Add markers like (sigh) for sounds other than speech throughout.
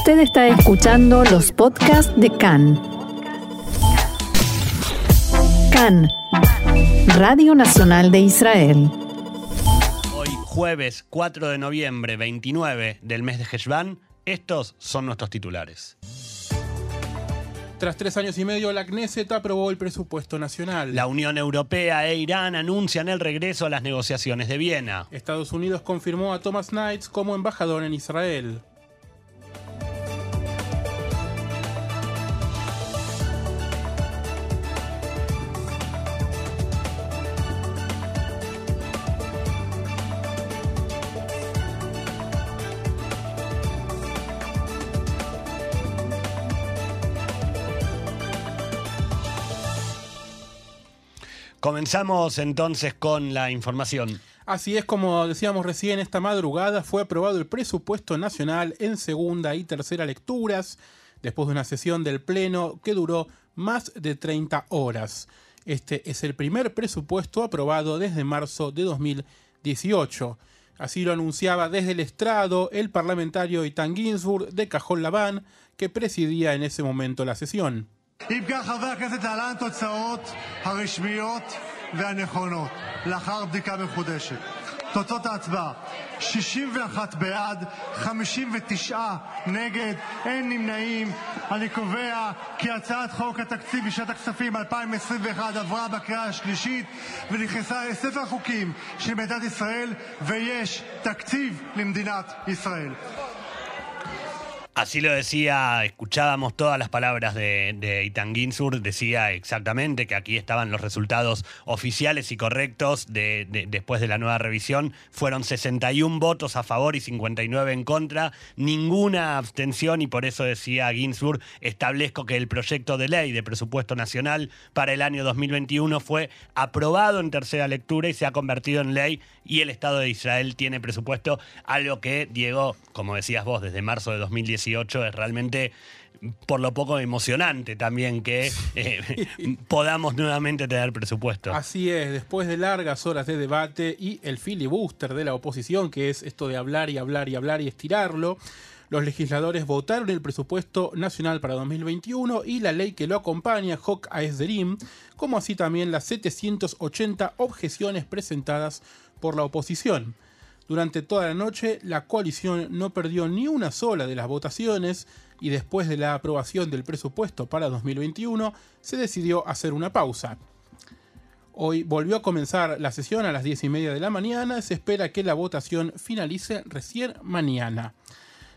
Usted está escuchando los podcasts de CAN. CAN, Radio Nacional de Israel. Hoy, jueves 4 de noviembre, 29 del mes de Heshvan, estos son nuestros titulares. Tras tres años y medio, la Knesset aprobó el presupuesto nacional. La Unión Europea e Irán anuncian el regreso a las negociaciones de Viena. Estados Unidos confirmó a Thomas Knights como embajador en Israel. Comenzamos entonces con la información. Así es como decíamos recién, esta madrugada fue aprobado el presupuesto nacional en segunda y tercera lecturas, después de una sesión del Pleno que duró más de 30 horas. Este es el primer presupuesto aprobado desde marzo de 2018. Así lo anunciaba desde el estrado el parlamentario Itan Ginsburg de Cajón Labán, que presidía en ese momento la sesión. אם כך, חברי הכנסת, להלן התוצאות הרשמיות והנכונות, לאחר בדיקה מחודשת. תוצאות ההצבעה: 61 בעד, 59 נגד, אין נמנעים. אני קובע כי הצעת חוק התקציב לשנת הכספים 2021 עברה בקריאה השלישית ונכנסה לספר החוקים של מדינת ישראל, ויש תקציב למדינת ישראל. Así lo decía, escuchábamos todas las palabras de, de Itan Ginsur, decía exactamente que aquí estaban los resultados oficiales y correctos de, de- después de la nueva revisión. Fueron 61 votos a favor y 59 en contra, ninguna abstención y por eso decía Ginsburg, establezco que el proyecto de ley de presupuesto nacional para el año 2021 fue aprobado en tercera lectura y se ha convertido en ley y el Estado de Israel tiene presupuesto, algo que, Diego, como decías vos, desde marzo de 2018 es realmente por lo poco emocionante también que eh, (laughs) podamos nuevamente tener presupuesto. Así es, después de largas horas de debate y el filibuster de la oposición, que es esto de hablar y hablar y hablar y estirarlo, los legisladores votaron el presupuesto nacional para 2021 y la ley que lo acompaña, Hok Aesderim, como así también las 780 objeciones presentadas por la oposición. Durante toda la noche, la coalición no perdió ni una sola de las votaciones y después de la aprobación del presupuesto para 2021, se decidió hacer una pausa. Hoy volvió a comenzar la sesión a las 10 y media de la mañana. Se espera que la votación finalice recién mañana.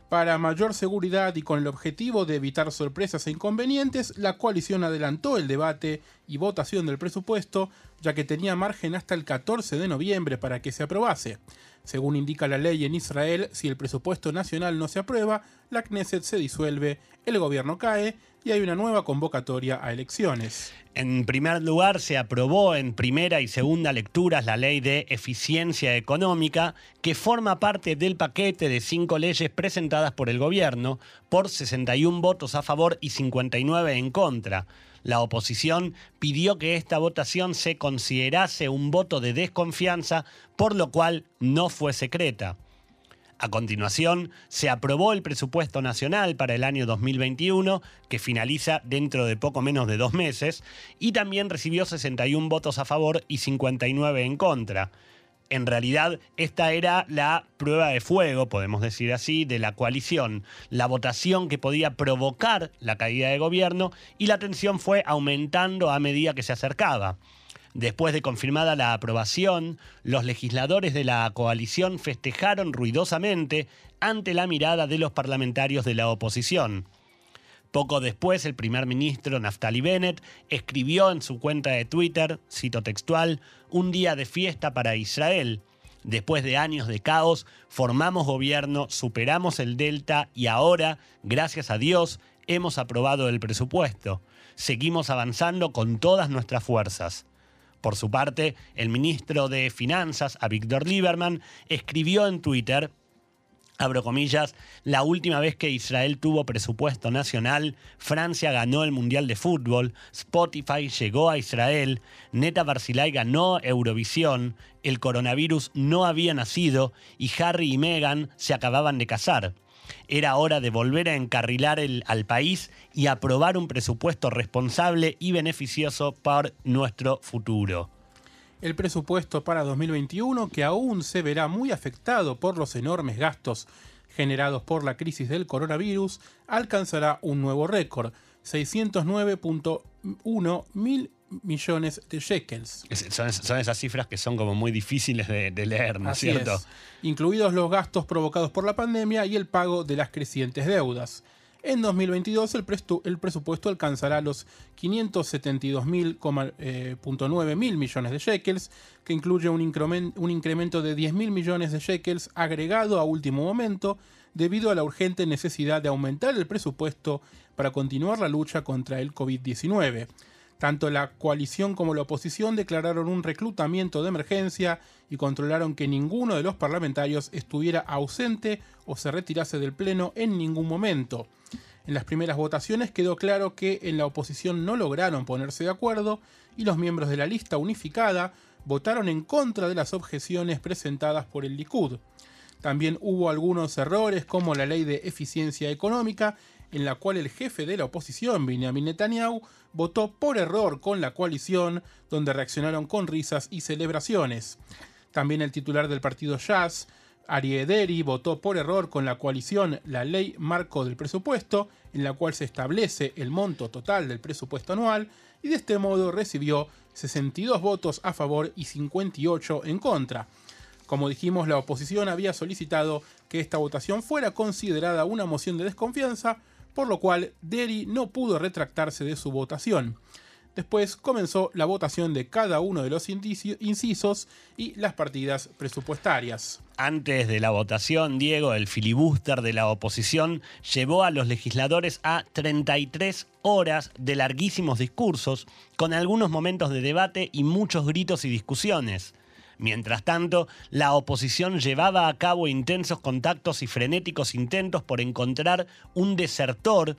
Para mayor seguridad y con el objetivo de evitar sorpresas e inconvenientes, la coalición adelantó el debate y votación del presupuesto, ya que tenía margen hasta el 14 de noviembre para que se aprobase. Según indica la ley en Israel, si el presupuesto nacional no se aprueba, la Knesset se disuelve, el gobierno cae y hay una nueva convocatoria a elecciones. En primer lugar, se aprobó en primera y segunda lecturas la ley de eficiencia económica, que forma parte del paquete de cinco leyes presentadas por el gobierno, por 61 votos a favor y 59 en contra. La oposición pidió que esta votación se considerase un voto de desconfianza, por lo cual no fue secreta. A continuación, se aprobó el presupuesto nacional para el año 2021, que finaliza dentro de poco menos de dos meses, y también recibió 61 votos a favor y 59 en contra. En realidad, esta era la prueba de fuego, podemos decir así, de la coalición, la votación que podía provocar la caída de gobierno y la tensión fue aumentando a medida que se acercaba. Después de confirmada la aprobación, los legisladores de la coalición festejaron ruidosamente ante la mirada de los parlamentarios de la oposición. Poco después, el primer ministro Naftali Bennett escribió en su cuenta de Twitter, cito textual, un día de fiesta para Israel. Después de años de caos, formamos gobierno, superamos el Delta y ahora, gracias a Dios, hemos aprobado el presupuesto. Seguimos avanzando con todas nuestras fuerzas. Por su parte, el ministro de Finanzas, Víctor Lieberman, escribió en Twitter, abro comillas, la última vez que Israel tuvo presupuesto nacional, Francia ganó el Mundial de Fútbol, Spotify llegó a Israel, Neta Barzilai ganó Eurovisión, el coronavirus no había nacido y Harry y Meghan se acababan de casar. Era hora de volver a encarrilar el- al país y aprobar un presupuesto responsable y beneficioso para nuestro futuro. El presupuesto para 2021, que aún se verá muy afectado por los enormes gastos generados por la crisis del coronavirus, alcanzará un nuevo récord, 609.1 mil millones de shekels. Es- Son, son esas cifras que son como muy difíciles de, de leer, ¿no Así cierto? es, incluidos los gastos provocados por la pandemia y el pago de las crecientes deudas. En 2022 el, el presupuesto alcanzará los 572.9 eh, mil millones de shekels, que incluye un, incremen- un incremento de 10 mil millones de shekels agregado a último momento debido a la urgente necesidad de aumentar el presupuesto para continuar la lucha contra el COVID-19. Tanto la coalición como la oposición declararon un reclutamiento de emergencia y controlaron que ninguno de los parlamentarios estuviera ausente o se retirase del Pleno en ningún momento. En las primeras votaciones quedó claro que en la oposición no lograron ponerse de acuerdo y los miembros de la lista unificada votaron en contra de las objeciones presentadas por el Likud. También hubo algunos errores como la ley de eficiencia económica, en la cual el jefe de la oposición, Benjamin Netanyahu, votó por error con la coalición, donde reaccionaron con risas y celebraciones. También el titular del partido Jazz, Ari Ederi, votó por error con la coalición la ley marco del presupuesto, en la cual se establece el monto total del presupuesto anual, y de este modo recibió 62 votos a favor y 58 en contra. Como dijimos, la oposición había solicitado que esta votación fuera considerada una moción de desconfianza, por lo cual Deri no pudo retractarse de su votación. Después comenzó la votación de cada uno de los incisos y las partidas presupuestarias. Antes de la votación, Diego, el filibuster de la oposición llevó a los legisladores a 33 horas de larguísimos discursos, con algunos momentos de debate y muchos gritos y discusiones. Mientras tanto, la oposición llevaba a cabo intensos contactos y frenéticos intentos por encontrar un desertor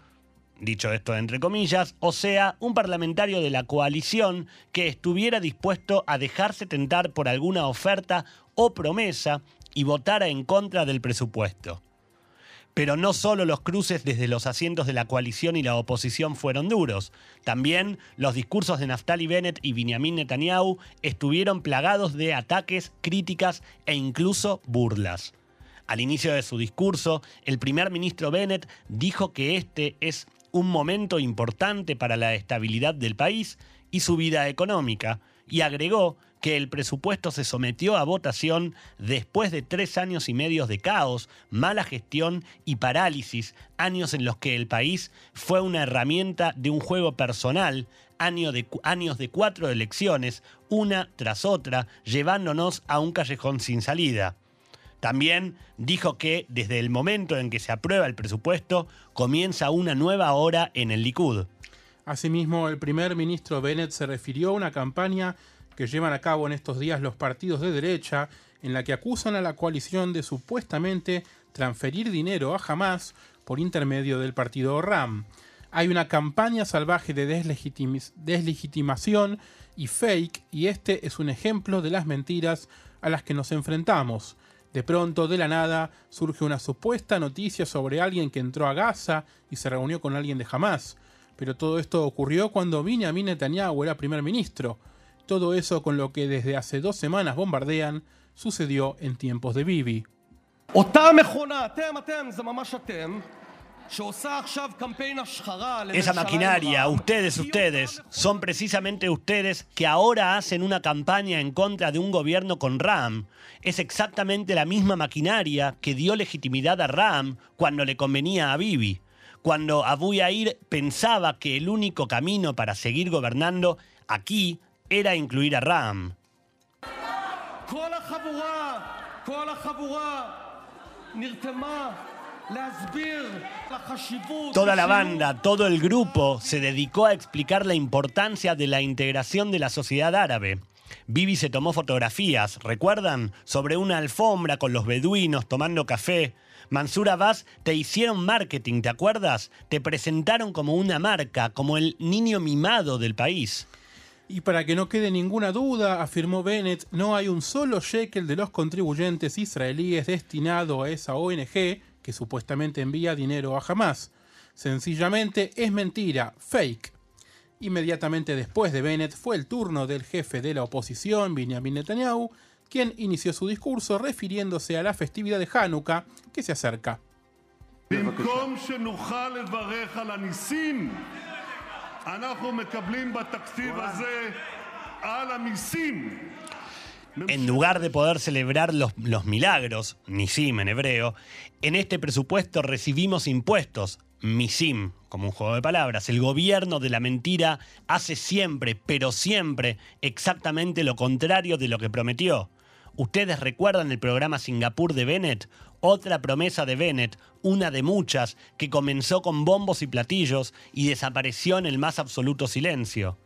dicho esto entre comillas, o sea, un parlamentario de la coalición que estuviera dispuesto a dejarse tentar por alguna oferta o promesa y votara en contra del presupuesto. Pero no solo los cruces desde los asientos de la coalición y la oposición fueron duros, también los discursos de Naftali Bennett y Benjamin Netanyahu estuvieron plagados de ataques, críticas e incluso burlas. Al inicio de su discurso, el primer ministro Bennett dijo que este es un momento importante para la estabilidad del país y su vida económica, y agregó que el presupuesto se sometió a votación después de tres años y medio de caos, mala gestión y parálisis, años en los que el país fue una herramienta de un juego personal, de años de cuatro elecciones, una tras otra, llevándonos a un callejón sin salida. También dijo que desde el momento en que se aprueba el presupuesto comienza una nueva hora en el Likud. Asimismo, el primer ministro Bennett se refirió a una campaña que llevan a cabo en estos días los partidos de derecha, en la que acusan a la coalición de supuestamente transferir dinero a Hamas por intermedio del partido RAM. Hay una campaña salvaje de deslegitimación y fake, y este es un ejemplo de las mentiras a las que nos enfrentamos. De pronto, de la nada, surge una supuesta noticia sobre alguien que entró a Gaza y se reunió con alguien de Hamas. Pero todo esto ocurrió cuando Benjamin Netanyahu era primer ministro. Todo eso con lo que desde hace dos semanas bombardean sucedió en tiempos de Bibi. Esa maquinaria, ustedes, ustedes, son precisamente ustedes que ahora hacen una campaña en contra de un gobierno con RAM. Es exactamente la misma maquinaria que dio legitimidad a RAM cuando le convenía a Bibi. Cuando Abu Yair pensaba que el único camino para seguir gobernando aquí era incluir a Ram. Toda la banda, todo el grupo se dedicó a explicar la importancia de la integración de la sociedad árabe. Bibi se tomó fotografías, ¿recuerdan? Sobre una alfombra con los beduinos tomando café. Mansur Abbas te hicieron marketing, ¿te acuerdas? Te presentaron como una marca, como el niño mimado del país. Y para que no quede ninguna duda, afirmó Bennett, no hay un solo shekel de los contribuyentes israelíes destinado a esa ONG, que supuestamente envía dinero a Hamas. Sencillamente es mentira, fake. Inmediatamente después de Bennett fue el turno del jefe de la oposición, Benjamin Netanyahu, quien inició su discurso refiriéndose a la festividad de Hanukkah que se acerca אנחנו מקבלים בתקציב הזה על המיסים. En lugar de poder celebrar los, los milagros, nisim en hebreo, en este presupuesto recibimos impuestos, misim, como un juego de palabras. El gobierno de la mentira hace siempre, pero siempre, exactamente lo contrario de lo que prometió. ¿Ustedes recuerdan el programa Singapur de Bennett? Otra promesa de Bennett, una de muchas, que comenzó con bombos y platillos y desapareció en el más absoluto silencio.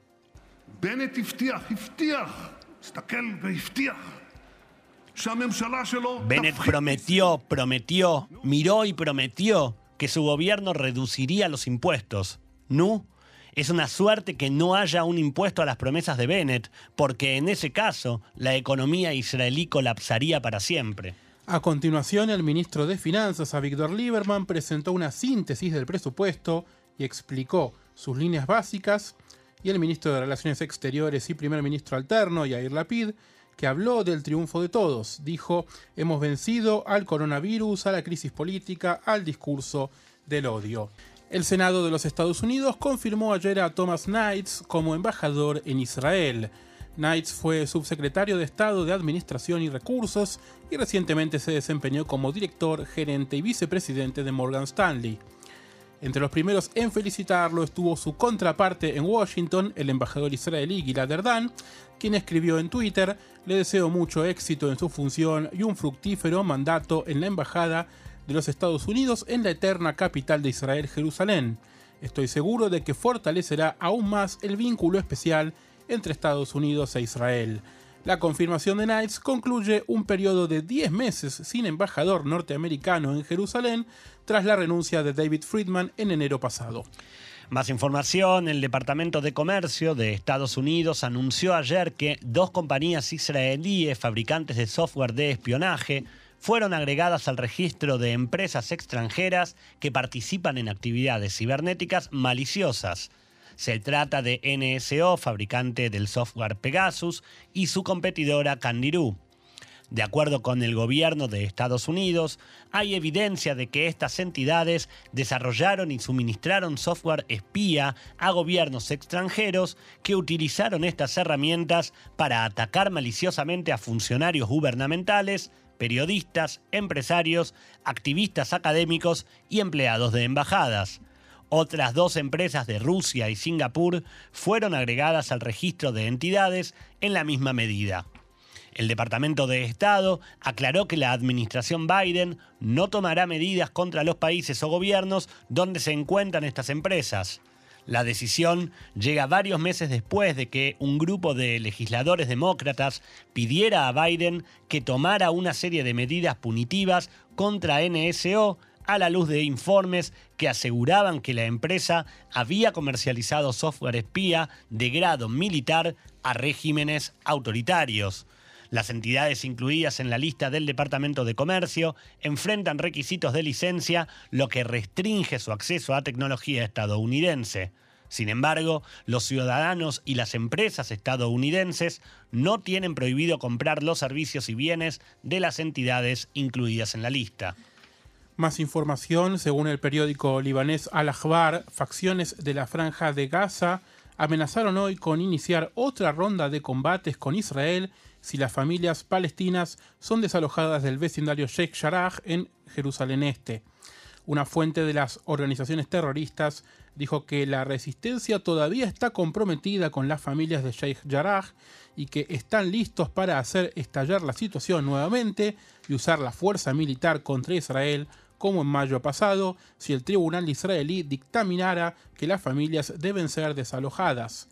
Bennett prometió, prometió, miró y prometió que su gobierno reduciría los impuestos. ¿No? Es una suerte que no haya un impuesto a las promesas de Bennett, porque en ese caso la economía israelí colapsaría para siempre. A continuación, el ministro de Finanzas, Avigdor Lieberman, presentó una síntesis del presupuesto y explicó sus líneas básicas, y el ministro de Relaciones Exteriores y primer ministro alterno, Yair Lapid, que habló del triunfo de todos. Dijo, hemos vencido al coronavirus, a la crisis política, al discurso del odio. El Senado de los Estados Unidos confirmó ayer a Thomas Knights como embajador en Israel. Knights fue subsecretario de Estado de Administración y Recursos y recientemente se desempeñó como director, gerente y vicepresidente de Morgan Stanley. Entre los primeros en felicitarlo estuvo su contraparte en Washington, el embajador israelí Gilad Erdan, quien escribió en Twitter, le deseo mucho éxito en su función y un fructífero mandato en la embajada de los Estados Unidos en la eterna capital de Israel, Jerusalén. Estoy seguro de que fortalecerá aún más el vínculo especial entre Estados Unidos e Israel. La confirmación de Knights concluye un periodo de 10 meses sin embajador norteamericano en Jerusalén tras la renuncia de David Friedman en enero pasado. Más información, el Departamento de Comercio de Estados Unidos anunció ayer que dos compañías israelíes fabricantes de software de espionaje fueron agregadas al registro de empresas extranjeras que participan en actividades cibernéticas maliciosas. Se trata de NSO, fabricante del software Pegasus, y su competidora Candirú. De acuerdo con el gobierno de Estados Unidos, hay evidencia de que estas entidades desarrollaron y suministraron software espía a gobiernos extranjeros que utilizaron estas herramientas para atacar maliciosamente a funcionarios gubernamentales, periodistas, empresarios, activistas académicos y empleados de embajadas. Otras dos empresas de Rusia y Singapur fueron agregadas al registro de entidades en la misma medida. El Departamento de Estado aclaró que la administración Biden no tomará medidas contra los países o gobiernos donde se encuentran estas empresas. La decisión llega varios meses después de que un grupo de legisladores demócratas pidiera a Biden que tomara una serie de medidas punitivas contra NSO a la luz de informes que aseguraban que la empresa había comercializado software espía de grado militar a regímenes autoritarios. Las entidades incluidas en la lista del Departamento de Comercio enfrentan requisitos de licencia, lo que restringe su acceso a tecnología estadounidense. Sin embargo, los ciudadanos y las empresas estadounidenses no tienen prohibido comprar los servicios y bienes de las entidades incluidas en la lista. Más información, según el periódico libanés Al-Akhbar, facciones de la franja de Gaza amenazaron hoy con iniciar otra ronda de combates con Israel si las familias palestinas son desalojadas del vecindario Sheikh Jarrah en Jerusalén Este. Una fuente de las organizaciones terroristas dijo que la resistencia todavía está comprometida con las familias de Sheikh Jarrah y que están listos para hacer estallar la situación nuevamente y usar la fuerza militar contra Israel como en mayo pasado si el tribunal israelí dictaminara que las familias deben ser desalojadas.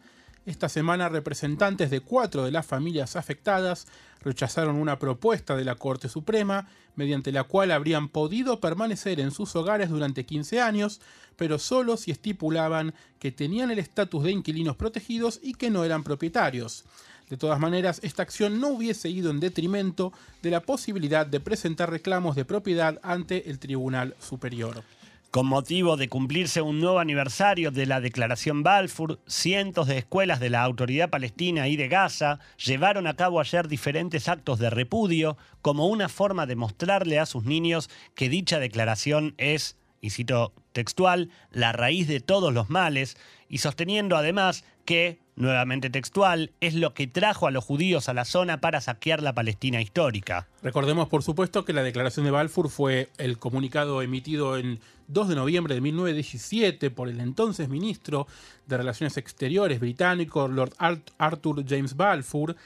Esta semana representantes de cuatro de las familias afectadas rechazaron una propuesta de la Corte Suprema mediante la cual habrían podido permanecer en sus hogares durante 15 años, pero solo si estipulaban que tenían el estatus de inquilinos protegidos y que no eran propietarios. De todas maneras, esta acción no hubiese ido en detrimento de la posibilidad de presentar reclamos de propiedad ante el Tribunal Superior. Con motivo de cumplirse un nuevo aniversario de la Declaración Balfour, cientos de escuelas de la Autoridad Palestina y de Gaza llevaron a cabo ayer diferentes actos de repudio como una forma de mostrarle a sus niños que dicha declaración es, y cito textual, la raíz de todos los males, y sosteniendo además que, nuevamente textual, es lo que trajo a los judíos a la zona para saquear la Palestina histórica. Recordemos, por supuesto, que la declaración de Balfour fue el comunicado emitido en 2 de noviembre de 1917 por el entonces ministro de Relaciones Exteriores británico, Lord Arthur James Balfour,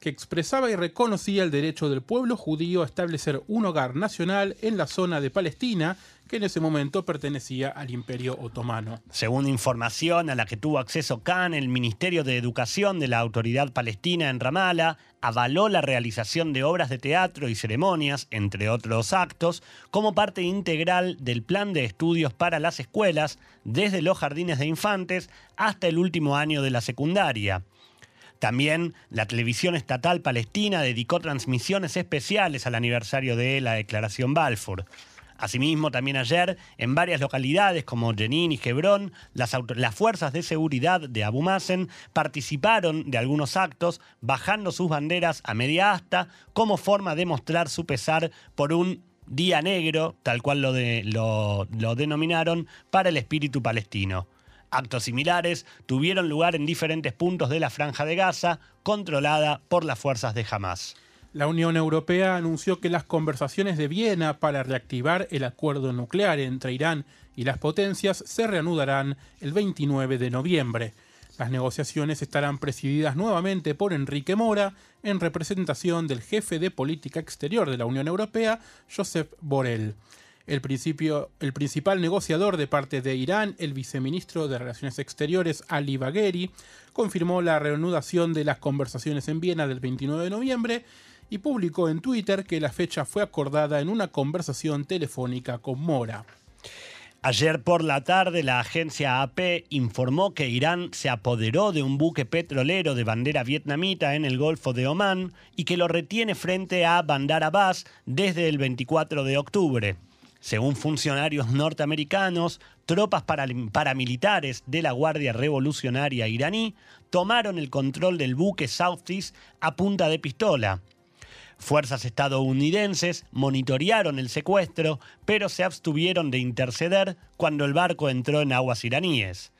que expresaba y reconocía el derecho del pueblo judío a establecer un hogar nacional en la zona de Palestina, que en ese momento pertenecía al Imperio Otomano. Según información a la que tuvo acceso Khan, el Ministerio de Educación de la Autoridad Palestina en Ramallah avaló la realización de obras de teatro y ceremonias, entre otros actos, como parte integral del plan de estudios para las escuelas, desde los jardines de infantes hasta el último año de la secundaria. También la televisión estatal palestina dedicó transmisiones especiales al aniversario de la declaración Balfour. Asimismo, también ayer, en varias localidades como Jenin y Hebrón, las, fuerzas de seguridad de Abu Mazen participaron de algunos actos, bajando sus banderas a media asta, como forma de mostrar su pesar por un día negro, tal cual lo denominaron, para el espíritu palestino. Actos similares tuvieron lugar en diferentes puntos de la franja de Gaza, controlada por las fuerzas de Hamas. La Unión Europea anunció que las conversaciones de Viena para reactivar el acuerdo nuclear entre Irán y las potencias se reanudarán el 29 de noviembre. Las negociaciones estarán presididas nuevamente por Enrique Mora, en representación del jefe de política exterior de la Unión Europea, Josep Borrell. El, principal negociador de parte de Irán, el viceministro de Relaciones Exteriores Ali Bagheri, confirmó la reanudación de las conversaciones en Viena del 29 de noviembre y publicó en Twitter que la fecha fue acordada en una conversación telefónica con Mora. Ayer por la tarde la agencia AP informó que Irán se apoderó de un buque petrolero de bandera vietnamita en el Golfo de Omán y que lo retiene frente a Bandar Abbas desde el 24 de octubre. Según funcionarios norteamericanos, tropas paramilitares de la Guardia Revolucionaria iraní tomaron el control del buque Southeast a punta de pistola. Fuerzas estadounidenses monitorearon el secuestro, pero se abstuvieron de interceder cuando el barco entró en aguas iraníes.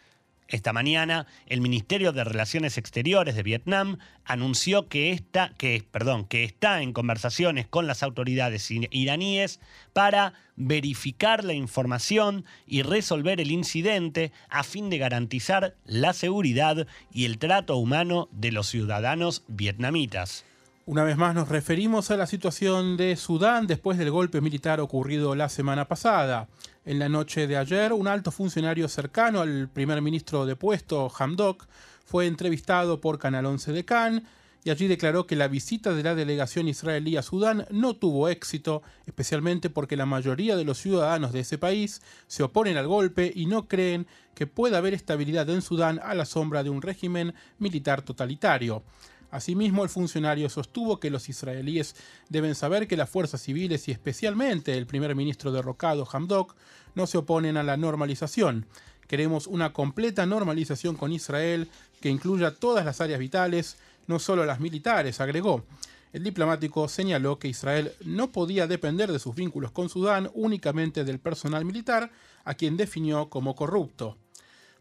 Esta mañana, el Ministerio de Relaciones Exteriores de Vietnam anunció que, está, que, perdón, que está en conversaciones con las autoridades iraníes para verificar la información y resolver el incidente a fin de garantizar la seguridad y el trato humano de los ciudadanos vietnamitas. Una vez más nos referimos a la situación de Sudán después del golpe militar ocurrido la semana pasada. En la noche de ayer, un alto funcionario cercano al primer ministro depuesto, Hamdok, fue entrevistado por Canal 11 de Cannes y allí declaró que la visita de la delegación israelí a Sudán no tuvo éxito, especialmente porque la mayoría de los ciudadanos de ese país se oponen al golpe y no creen que pueda haber estabilidad en Sudán a la sombra de un régimen militar totalitario. Asimismo, el funcionario sostuvo que los israelíes deben saber que las fuerzas civiles y especialmente el primer ministro derrocado Hamdok no se oponen a la normalización. Queremos una completa normalización con Israel que incluya todas las áreas vitales, no solo las militares, agregó. El diplomático señaló que Israel no podía depender de sus vínculos con Sudán únicamente del personal militar, a quien definió como corrupto.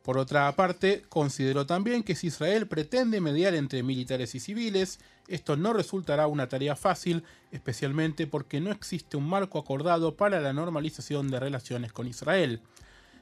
Por otra parte, consideró también que si Israel pretende mediar entre militares y civiles, esto no resultará una tarea fácil, especialmente porque no existe un marco acordado para la normalización de relaciones con Israel.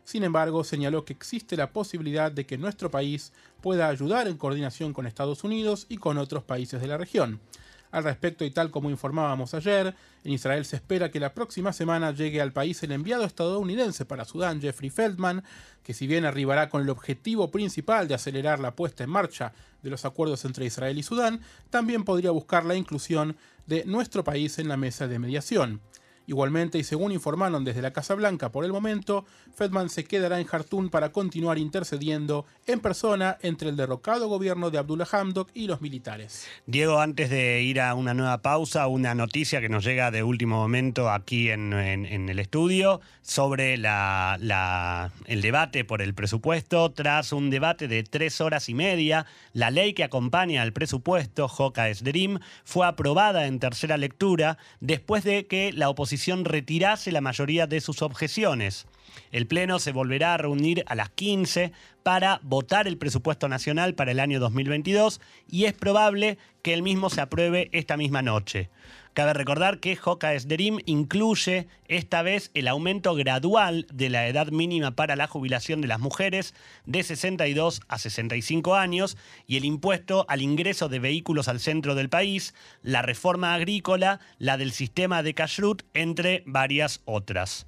Sin embargo, señaló que existe la posibilidad de que nuestro país pueda ayudar en coordinación con Estados Unidos y con otros países de la región. Al respecto, y tal como informábamos ayer, en Israel se espera que la próxima semana llegue al país el enviado estadounidense para Sudán, Jeffrey Feldman, que si bien arribará con el objetivo principal de acelerar la puesta en marcha de los acuerdos entre Israel y Sudán, también podría buscar la inclusión de nuestro país en la mesa de mediación. Igualmente, y según informaron desde la Casa Blanca por el momento, Fedman se quedará en Jartún para continuar intercediendo en persona entre el derrocado gobierno de Abdullah Hamdok y los militares. Diego, antes de ir a una nueva pausa, una noticia que nos llega de último momento aquí en, el estudio sobre la, el debate por el presupuesto. Tras un debate de tres horas y media, la ley que acompaña al presupuesto, Joca Dream, fue aprobada en tercera lectura después de que la oposición retirase la mayoría de sus objeciones. El Pleno se volverá a reunir a las 15 para votar el presupuesto nacional para el año 2022 y es probable que el mismo se apruebe esta misma noche. Cabe recordar que Joca Esderim incluye esta vez el aumento gradual de la edad mínima para la jubilación de las mujeres de 62 a 65 años y el impuesto al ingreso de vehículos al centro del país, la reforma agrícola, la del sistema de kashrut, entre varias otras.